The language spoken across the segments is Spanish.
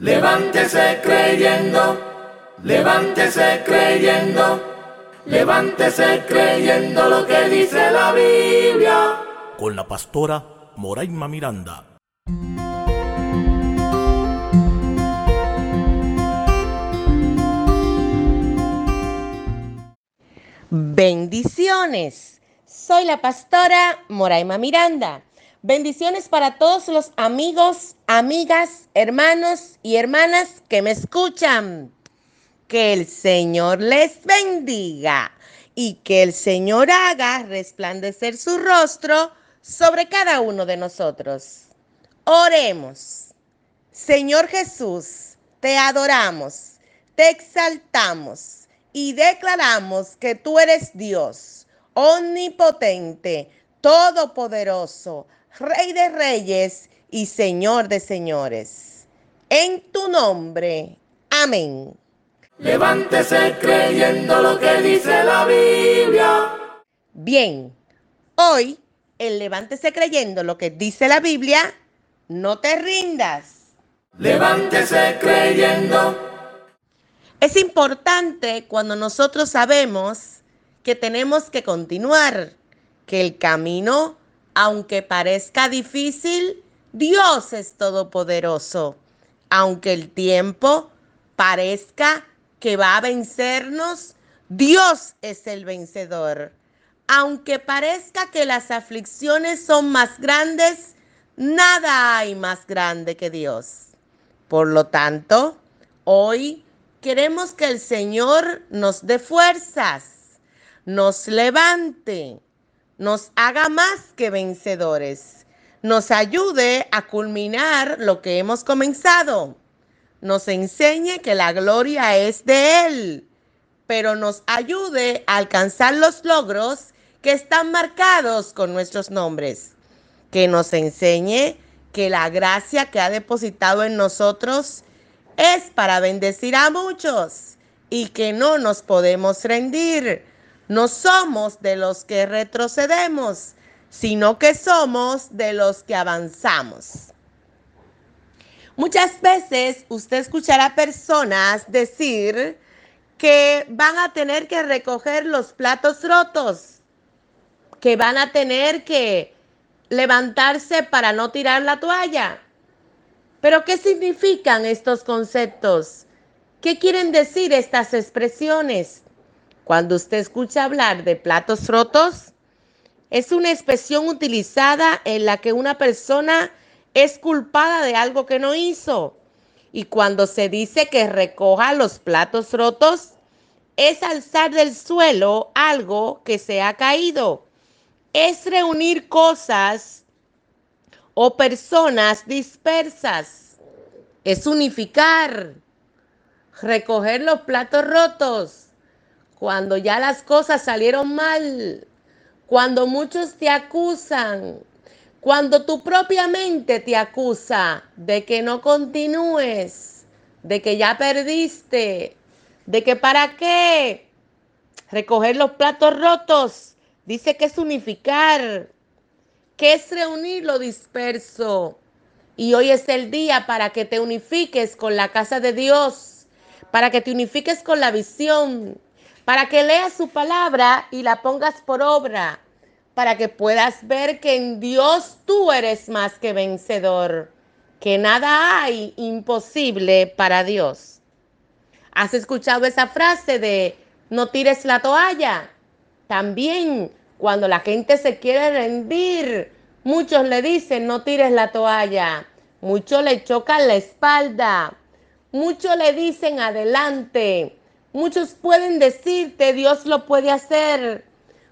Levántese creyendo, levántese creyendo, levántese creyendo lo que dice la Biblia. Con la pastora Moraima Miranda. Bendiciones. Soy la pastora Moraima Miranda. Bendiciones para todos los amigos, amigas, hermanos y hermanas que me escuchan. Que el Señor les bendiga y que el Señor haga resplandecer su rostro sobre cada uno de nosotros. Oremos. Señor Jesús, te adoramos, te exaltamos y declaramos que tú eres Dios, omnipotente, todopoderoso, Rey de reyes y Señor de señores. En tu nombre. Amén. Levántese creyendo lo que dice la Biblia. Bien, hoy el levántese creyendo lo que dice la Biblia, no te rindas. Levántese creyendo es importante cuando nosotros sabemos que tenemos que continuar, que el camino, aunque parezca difícil, Dios es todopoderoso. Aunque el tiempo parezca que va a vencernos, Dios es el vencedor. Aunque parezca que las aflicciones son más grandes, nada hay más grande que Dios. Por lo tanto, hoy queremos que el Señor nos dé fuerzas, nos levante, nos haga más que vencedores, nos ayude a culminar lo que hemos comenzado, nos enseñe que la gloria es de Él, pero nos ayude a alcanzar los logros que están marcados con nuestros nombres, que nos enseñe que la gracia que ha depositado en nosotros es para bendecir a muchos y que no nos podemos rendir. No somos de los que retrocedemos, sino que somos de los que avanzamos. Muchas veces usted escuchará personas decir que van a tener que recoger los platos rotos, que van a tener que levantarse para no tirar la toalla. Pero ¿qué significan estos conceptos? ¿Qué quieren decir estas expresiones? Cuando usted escucha hablar de platos rotos, es una expresión utilizada en la que una persona es culpada de algo que no hizo. Y cuando se dice que recoja los platos rotos, es alzar del suelo algo que se ha caído. Es reunir cosas o personas dispersas. Es unificar, recoger los platos rotos cuando ya las cosas salieron mal, cuando muchos te acusan, cuando tu propia mente te acusa de que no continúes, de que ya perdiste, de que para qué recoger los platos rotos. Dice que es unificar, que es reunir lo disperso. Y hoy es el día para que te unifiques con la casa de Dios, para que te unifiques con la visión, para que leas su palabra y la pongas por obra, para que puedas ver que en Dios tú eres más que vencedor, que nada hay imposible para Dios. ¿Has escuchado esa frase de no tires la toalla? También cuando la gente se quiere rendir, muchos le dicen no tires la toalla. Muchos le chocan la espalda. Muchos le dicen adelante. Muchos pueden decirte Dios lo puede hacer.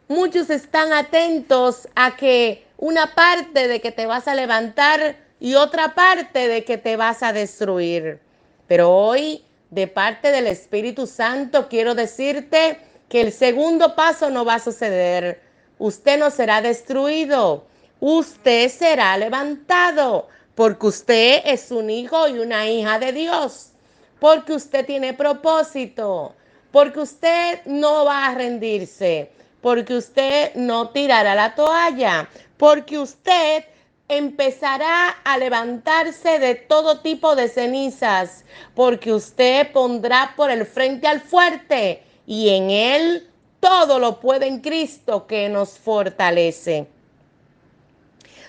Muchos están atentos a que una parte de que te vas a levantar y otra parte de que te vas a destruir. Pero hoy, de parte del Espíritu Santo, quiero decirte que el segundo paso no va a suceder usted no será destruido, usted será levantado, porque usted es un hijo y una hija de Dios, porque usted tiene propósito, porque usted no va a rendirse, porque usted no tirará la toalla, porque usted empezará a levantarse de todo tipo de cenizas, porque usted pondrá por el frente al fuerte y en él todo lo puede en Cristo que nos fortalece.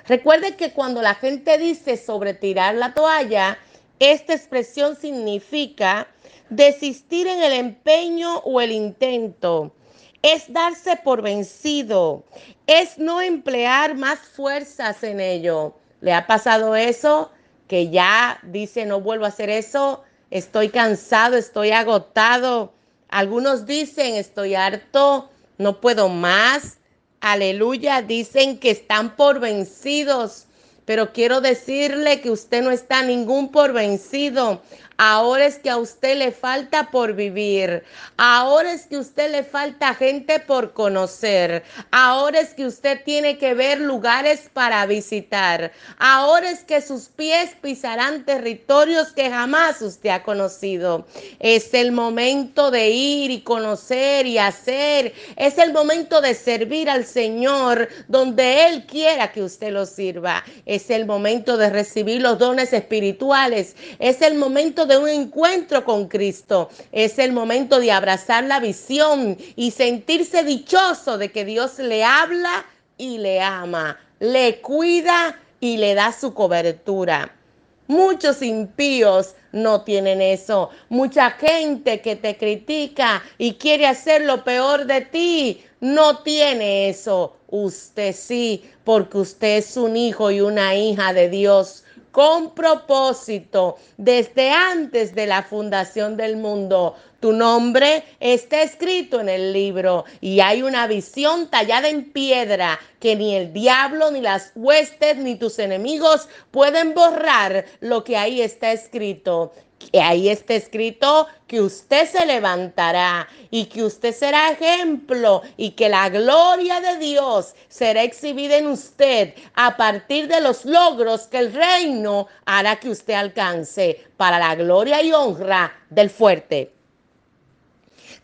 Recuerde que cuando la gente dice sobre tirar la toalla, esta expresión significa desistir en el empeño o el intento. Es darse por vencido. Es no emplear más fuerzas en ello. ¿Le ha pasado eso? Que ya dice, no vuelvo a hacer eso. Estoy cansado, estoy agotado. Algunos dicen, estoy harto, no puedo más. Aleluya, dicen que están por vencidos. Pero quiero decirle que usted no está ningún por vencido. Ahora es que a usted le falta por vivir. Ahora es que a usted le falta gente por conocer. Ahora es que usted tiene que ver lugares para visitar. Ahora es que sus pies pisarán territorios que jamás usted ha conocido. Es el momento de ir y conocer y hacer. Es el momento de servir al Señor donde Él quiera que usted lo sirva. Es el momento de recibir los dones espirituales. Es el momento de un encuentro con Cristo. Es el momento de abrazar la visión y sentirse dichoso de que Dios le habla y le ama, le cuida y le da su cobertura. Muchos impíos no tienen eso. Mucha gente que te critica y quiere hacer lo peor de ti no tiene eso. Usted sí, porque usted es un hijo y una hija de Dios con propósito desde antes de la fundación del mundo. Tu nombre está escrito en el libro y hay una visión tallada en piedra que ni el diablo, ni las huestes, ni tus enemigos pueden borrar lo que ahí está escrito que ahí está escrito que usted se levantará y que usted será ejemplo y que la gloria de Dios será exhibida en usted a partir de los logros que el reino hará que usted alcance para la gloria y honra del fuerte.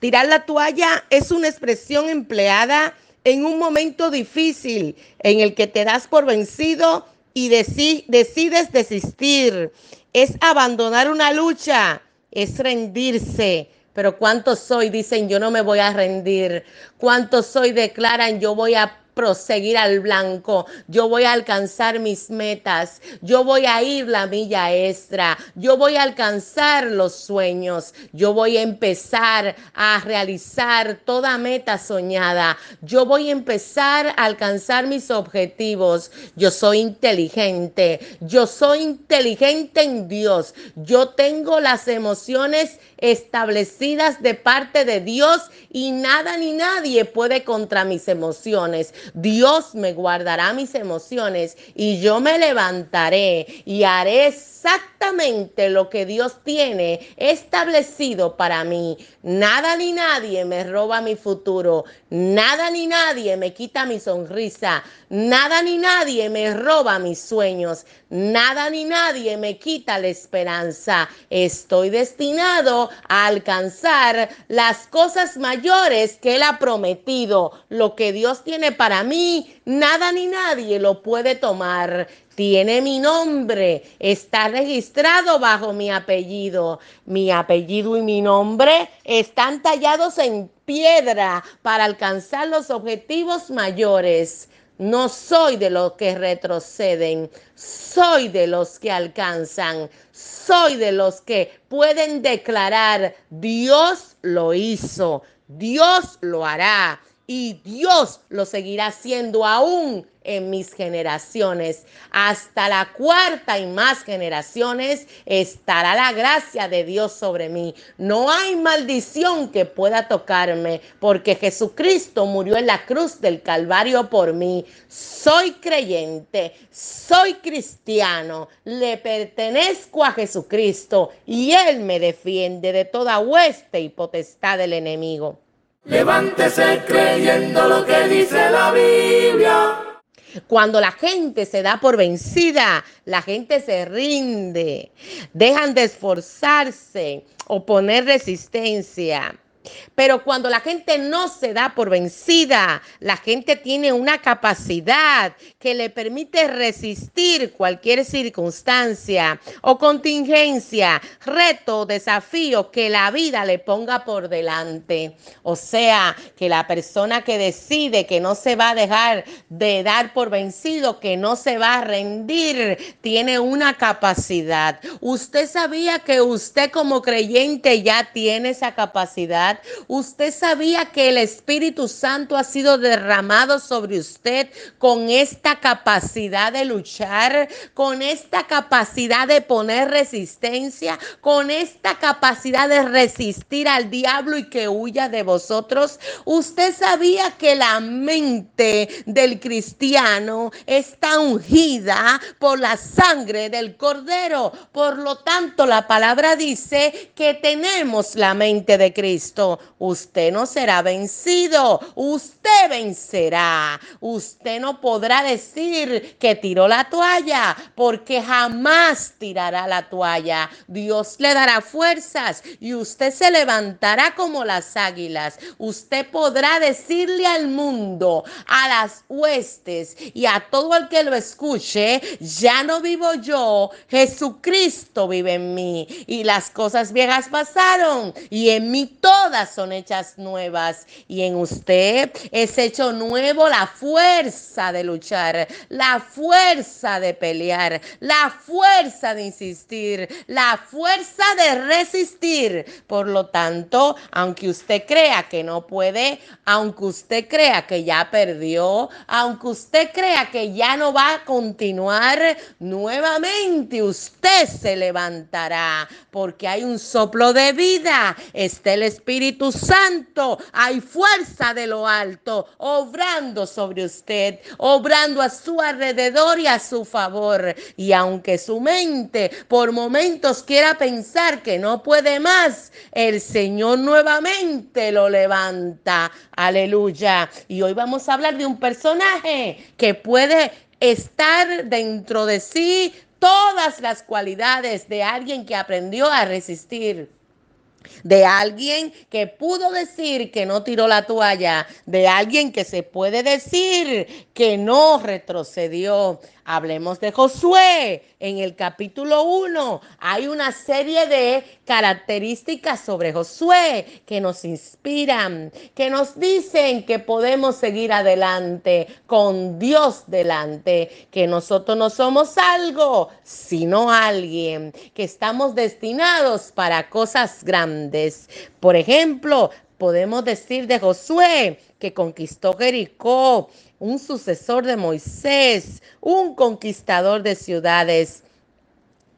Tirar la toalla es una expresión empleada en un momento difícil en el que te das por vencido y decides desistir es abandonar una lucha, es rendirse. Pero ¿cuántos soy? Dicen, yo no me voy a rendir. ¿Cuántos soy? Declaran, yo voy a proseguir al blanco, yo voy a alcanzar mis metas, yo voy a ir la milla extra, yo voy a alcanzar los sueños, yo voy a empezar a realizar toda meta soñada, yo voy a empezar a alcanzar mis objetivos, yo soy inteligente, yo soy inteligente en Dios, yo tengo las emociones establecidas de parte de Dios y nada ni nadie puede contra mis emociones. Dios me guardará mis emociones y yo me levantaré y haré exactamente lo que Dios tiene establecido para mí. Nada ni nadie me roba mi futuro. Nada ni nadie me quita mi sonrisa. Nada ni nadie me roba mis sueños. Nada ni nadie me quita la esperanza. Estoy destinado a alcanzar las cosas mayores que Él ha prometido. Lo que Dios tiene para mí, nada ni nadie lo puede tomar. Tiene mi nombre, está registrado bajo mi apellido. Mi apellido y mi nombre están tallados en piedra para alcanzar los objetivos mayores. No soy de los que retroceden, soy de los que alcanzan, soy de los que pueden declarar, Dios lo hizo, Dios lo hará y Dios lo seguirá haciendo aún en mis generaciones. Hasta la cuarta y más generaciones estará la gracia de Dios sobre mí. No hay maldición que pueda tocarme porque Jesucristo murió en la cruz del Calvario por mí. Soy creyente, soy cristiano, le pertenezco a Jesucristo y Él me defiende de toda hueste y potestad del enemigo. Levántese creyendo lo que dice la Biblia. Cuando la gente se da por vencida, la gente se rinde, dejan de esforzarse o poner resistencia. Pero cuando la gente no se da por vencida, la gente tiene una capacidad que le permite resistir cualquier circunstancia o contingencia, reto, desafío que la vida le ponga por delante. O sea, que la persona que decide que no se va a dejar de dar por vencido, que no se va a rendir, tiene una capacidad. Usted sabía que usted como creyente ya tiene esa capacidad. Usted sabía que el Espíritu Santo ha sido derramado sobre usted con esta capacidad de luchar, con esta capacidad de poner resistencia, con esta capacidad de resistir al diablo y que huya de vosotros. Usted sabía que la mente del cristiano está ungida por la sangre del cordero. Por lo tanto, la palabra dice que tenemos la mente de Cristo usted no será vencido, usted vencerá. Usted no podrá decir que tiró la toalla, porque jamás tirará la toalla. Dios le dará fuerzas y usted se levantará como las águilas. Usted podrá decirle al mundo, a las huestes y a todo el que lo escuche, ya no vivo yo, Jesucristo vive en mí. Y las cosas viejas pasaron y en mí todas son hechas nuevas y en usted es hecho nuevo la fuerza de luchar, la fuerza de pelear, la fuerza de insistir, la fuerza de resistir. Por lo tanto, aunque usted crea que no puede, aunque usted crea que ya perdió, aunque usted crea que ya no va a continuar, nuevamente usted se levantará porque hay un soplo de vida, está el Espíritu Santo, hay fuerza de lo alto, obrando sobre usted, obrando a su alrededor y a su favor. Y aunque su mente por momentos quiera pensar que no puede más, el Señor nuevamente lo levanta. Aleluya. Y hoy vamos a hablar de un personaje que puede estar dentro de sí todas las cualidades de alguien que aprendió a resistir de alguien que pudo decir que no tiró la toalla, de alguien que se puede decir que no retrocedió. Hablemos de Josué. En el capítulo 1 hay una serie de características sobre Josué que nos inspiran, que nos dicen que podemos seguir adelante con Dios delante, que nosotros no somos algo, sino alguien, que estamos destinados para cosas grandes. Por ejemplo, podemos decir de Josué que conquistó Jericó, un sucesor de Moisés, un conquistador de ciudades,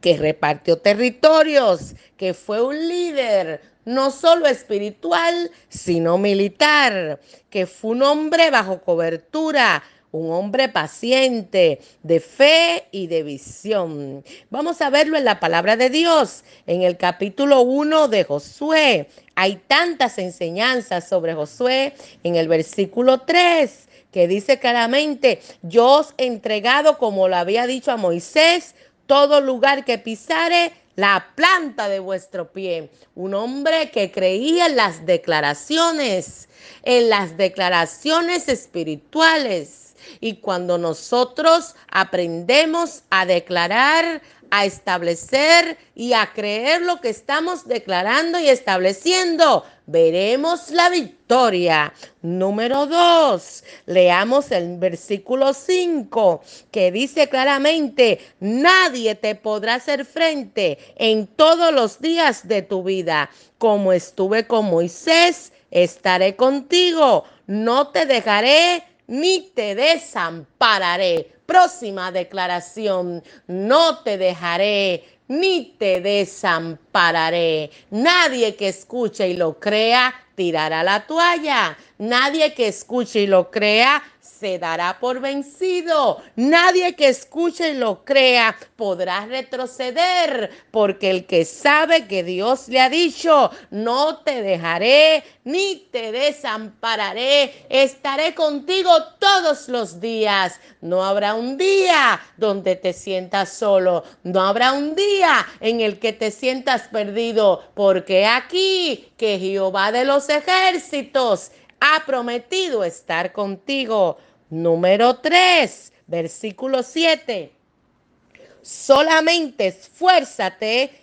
que repartió territorios, que fue un líder, no solo espiritual, sino militar, que fue un hombre bajo cobertura, un hombre paciente, de fe y de visión. Vamos a verlo en la palabra de Dios, en el capítulo 1 de Josué. Hay tantas enseñanzas sobre Josué en el versículo 3 que dice claramente, yo os he entregado, como lo había dicho a Moisés, todo lugar que pisare, la planta de vuestro pie. Un hombre que creía en las declaraciones, en las declaraciones espirituales. Y cuando nosotros aprendemos a declarar, a establecer y a creer lo que estamos declarando y estableciendo, veremos la victoria. Número dos, leamos el versículo 5 que dice claramente, nadie te podrá hacer frente en todos los días de tu vida. Como estuve con Moisés, estaré contigo, no te dejaré ni te desampararé. Próxima declaración, no te dejaré ni te desampararé. Nadie que escuche y lo crea tirará la toalla. Nadie que escuche y lo crea se dará por vencido. Nadie que escuche y lo crea podrá retroceder, porque el que sabe que Dios le ha dicho, no te dejaré ni te desampararé, estaré contigo todos los días. No habrá un día donde te sientas solo, no habrá un día en el que te sientas perdido, porque aquí que Jehová de los ejércitos ha prometido estar contigo. Número 3, versículo 7. Solamente esfuérzate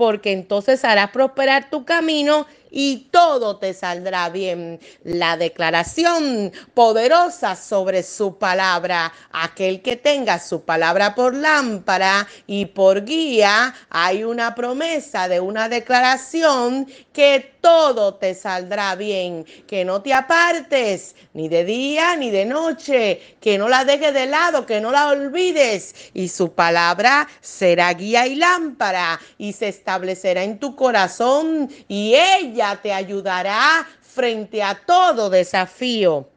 porque entonces hará prosperar tu camino y todo te saldrá bien. La declaración poderosa sobre su palabra. Aquel que tenga su palabra por lámpara y por guía, hay una promesa de una declaración que todo te saldrá bien, que no te apartes ni de día ni de noche, que no la dejes de lado, que no la olvides y su palabra será guía y lámpara y se establecerá en tu corazón y ella te ayudará frente a todo desafío.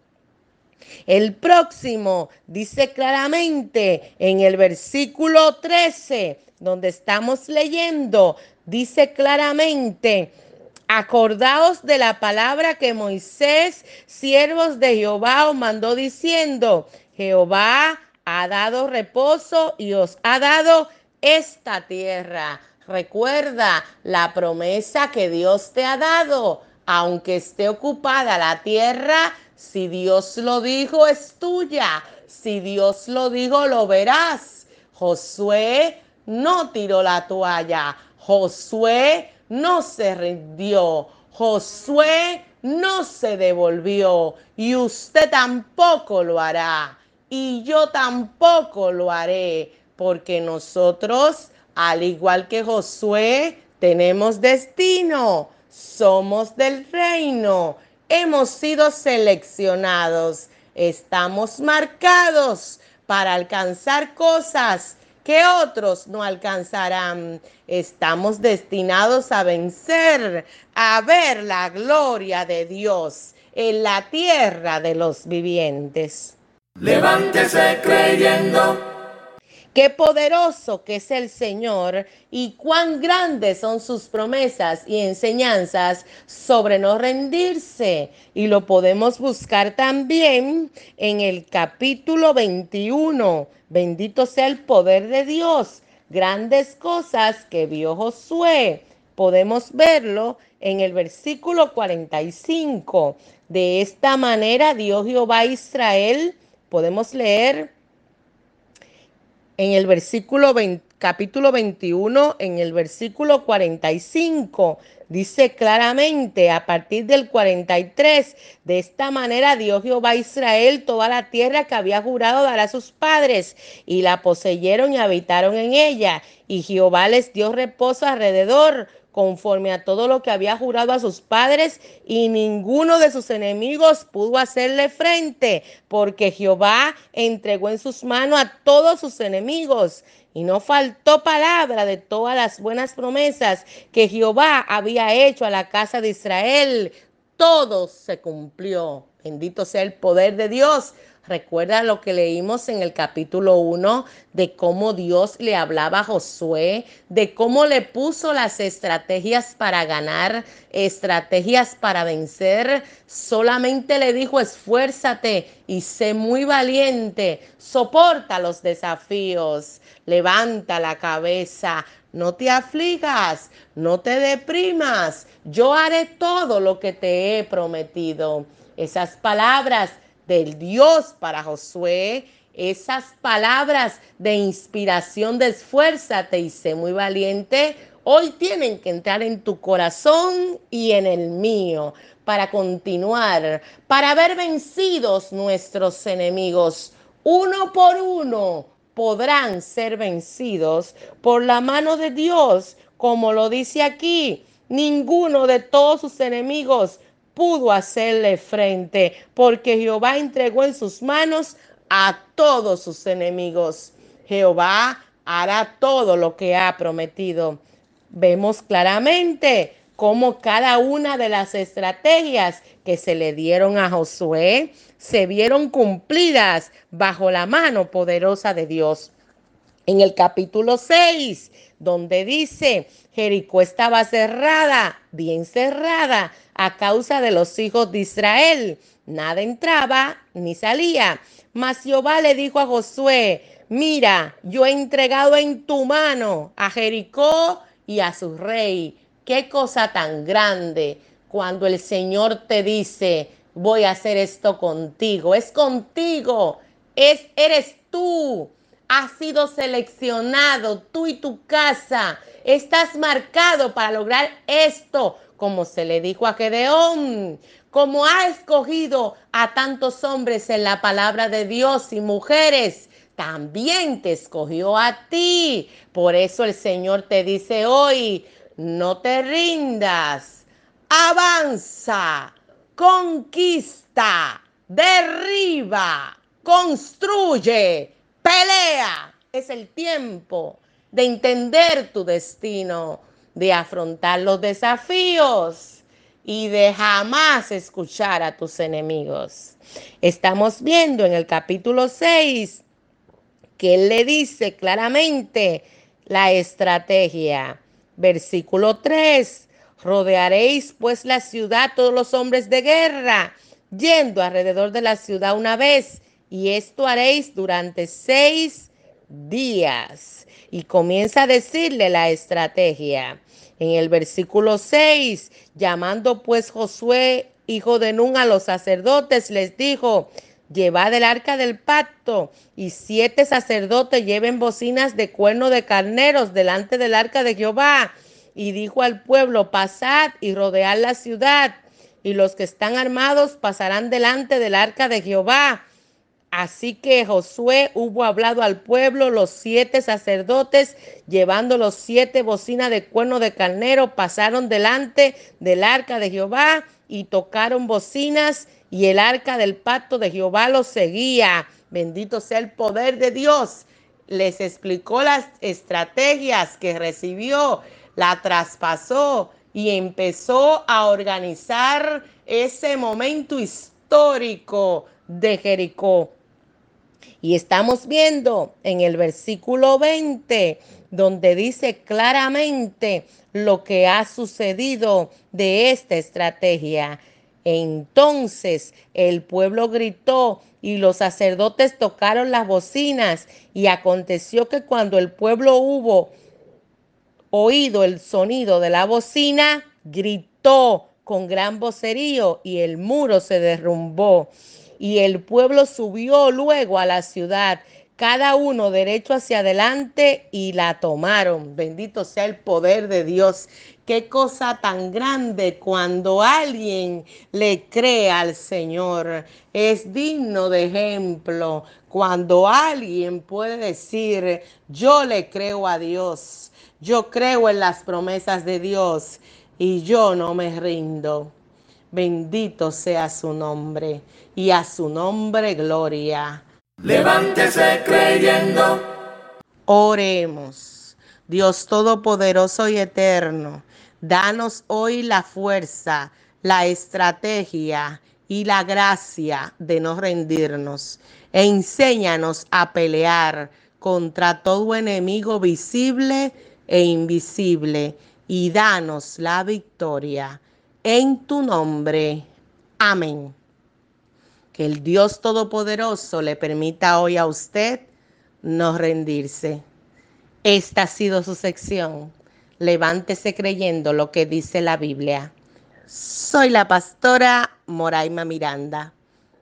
El próximo dice claramente en el versículo 13, donde estamos leyendo, dice claramente, Acordaos de la palabra que Moisés, siervos de Jehová, os mandó diciendo, Jehová ha dado reposo y os ha dado esta tierra. Recuerda la promesa que Dios te ha dado. Aunque esté ocupada la tierra, si Dios lo dijo, es tuya. Si Dios lo dijo, lo verás. Josué no tiró la toalla. Josué no se rindió. Josué no se devolvió. Y usted tampoco lo hará. Y yo tampoco lo haré. Porque nosotros al igual que Josué, tenemos destino, somos del reino, hemos sido seleccionados, estamos marcados para alcanzar cosas que otros no alcanzarán. Estamos destinados a vencer, a ver la gloria de Dios en la tierra de los vivientes. Levántese creyendo Qué poderoso que es el Señor y cuán grandes son sus promesas y enseñanzas sobre no rendirse. Y lo podemos buscar también en el capítulo 21. Bendito sea el poder de Dios. Grandes cosas que vio Josué. Podemos verlo en el versículo 45. De esta manera Dios Jehová Israel. Podemos leer en el versículo 20, capítulo 21, en el versículo 45, dice claramente a partir del 43, de esta manera Dios Jehová a Israel toda la tierra que había jurado dar a sus padres, y la poseyeron y habitaron en ella, y Jehová les dio reposo alrededor conforme a todo lo que había jurado a sus padres, y ninguno de sus enemigos pudo hacerle frente, porque Jehová entregó en sus manos a todos sus enemigos. Y no faltó palabra de todas las buenas promesas que Jehová había hecho a la casa de Israel. Todo se cumplió. Bendito sea el poder de Dios Recuerda lo que leímos en el capítulo 1 de cómo Dios le hablaba a Josué, de cómo le puso las estrategias para ganar, estrategias para vencer. Solamente le dijo, esfuérzate y sé muy valiente, soporta los desafíos, levanta la cabeza, no te afligas, no te deprimas, yo haré todo lo que te he prometido. Esas palabras del Dios para Josué, esas palabras de inspiración, de esfuérzate y sé muy valiente, hoy tienen que entrar en tu corazón y en el mío para continuar, para ver vencidos nuestros enemigos, uno por uno, podrán ser vencidos por la mano de Dios, como lo dice aquí. Ninguno de todos sus enemigos pudo hacerle frente, porque Jehová entregó en sus manos a todos sus enemigos. Jehová hará todo lo que ha prometido. Vemos claramente cómo cada una de las estrategias que se le dieron a Josué se vieron cumplidas bajo la mano poderosa de Dios. En el capítulo 6, donde dice, Jericó estaba cerrada, bien cerrada, a causa de los hijos de Israel. Nada entraba ni salía. Mas Jehová le dijo a Josué, mira, yo he entregado en tu mano a Jericó y a su rey. Qué cosa tan grande cuando el Señor te dice, voy a hacer esto contigo. Es contigo, es, eres tú. Has sido seleccionado, tú y tu casa. Estás marcado para lograr esto, como se le dijo a Gedeón, como ha escogido a tantos hombres en la palabra de Dios y mujeres también te escogió a ti. Por eso el Señor te dice hoy, no te rindas, avanza, conquista, derriba, construye, pelea. Es el tiempo de entender tu destino, de afrontar los desafíos y de jamás escuchar a tus enemigos. Estamos viendo en el capítulo 6 que él le dice claramente la estrategia. Versículo 3, rodearéis pues la ciudad todos los hombres de guerra, yendo alrededor de la ciudad una vez, y esto haréis durante seis días. Y comienza a decirle la estrategia. En el versículo 6, llamando pues Josué, hijo de Nun, a los sacerdotes, les dijo, llevad el arca del pacto y siete sacerdotes lleven bocinas de cuerno de carneros delante del arca de Jehová. Y dijo al pueblo, pasad y rodead la ciudad, y los que están armados pasarán delante del arca de Jehová. Así que Josué hubo hablado al pueblo, los siete sacerdotes, llevando los siete bocinas de cuerno de carnero, pasaron delante del arca de Jehová y tocaron bocinas y el arca del pacto de Jehová los seguía. Bendito sea el poder de Dios. Les explicó las estrategias que recibió, la traspasó y empezó a organizar ese momento histórico de Jericó. Y estamos viendo en el versículo 20, donde dice claramente lo que ha sucedido de esta estrategia. Entonces el pueblo gritó y los sacerdotes tocaron las bocinas y aconteció que cuando el pueblo hubo oído el sonido de la bocina, gritó con gran vocerío y el muro se derrumbó. Y el pueblo subió luego a la ciudad, cada uno derecho hacia adelante y la tomaron. Bendito sea el poder de Dios. Qué cosa tan grande cuando alguien le cree al Señor. Es digno de ejemplo cuando alguien puede decir, yo le creo a Dios, yo creo en las promesas de Dios y yo no me rindo. Bendito sea su nombre y a su nombre gloria. Levántese creyendo. Oremos. Dios Todopoderoso y Eterno, danos hoy la fuerza, la estrategia y la gracia de no rendirnos. E enséñanos a pelear contra todo enemigo visible e invisible y danos la victoria en tu nombre. Amén. Que el Dios Todopoderoso le permita hoy a usted no rendirse. Esta ha sido su sección. Levántese creyendo lo que dice la Biblia. Soy la pastora Moraima Miranda.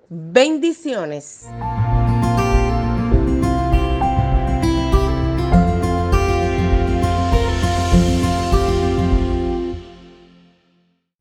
Bendiciones.